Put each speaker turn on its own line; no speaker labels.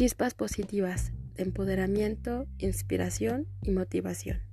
chispas positivas de empoderamiento, inspiración y motivación.